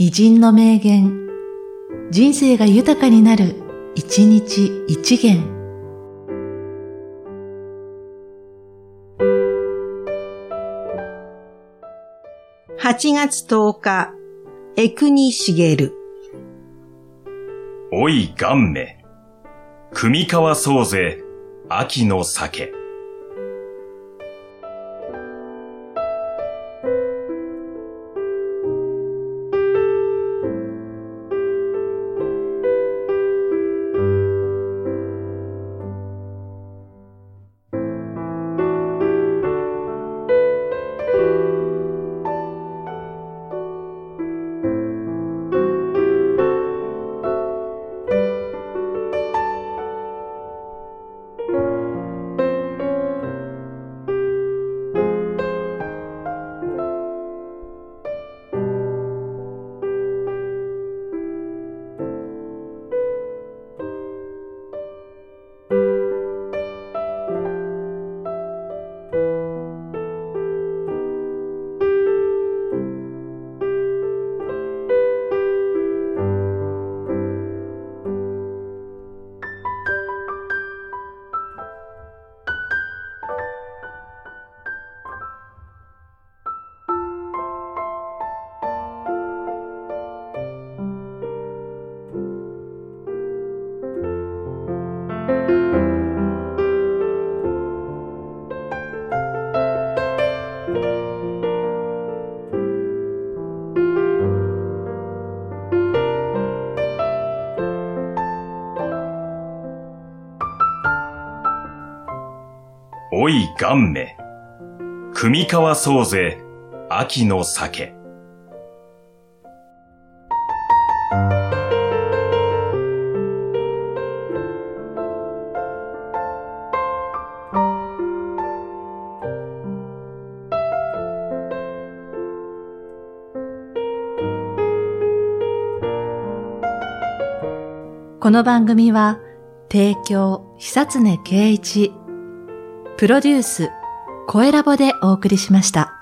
偉人の名言、人生が豊かになる、一日一元。8月10日、エクニシゲル。おいガンメ。組み交わそうぜ、秋の酒。おいガンメ。組み交わそうぜ、秋の酒。この番組は、提供、久常圭一、プロデュース、声ラボでお送りしました。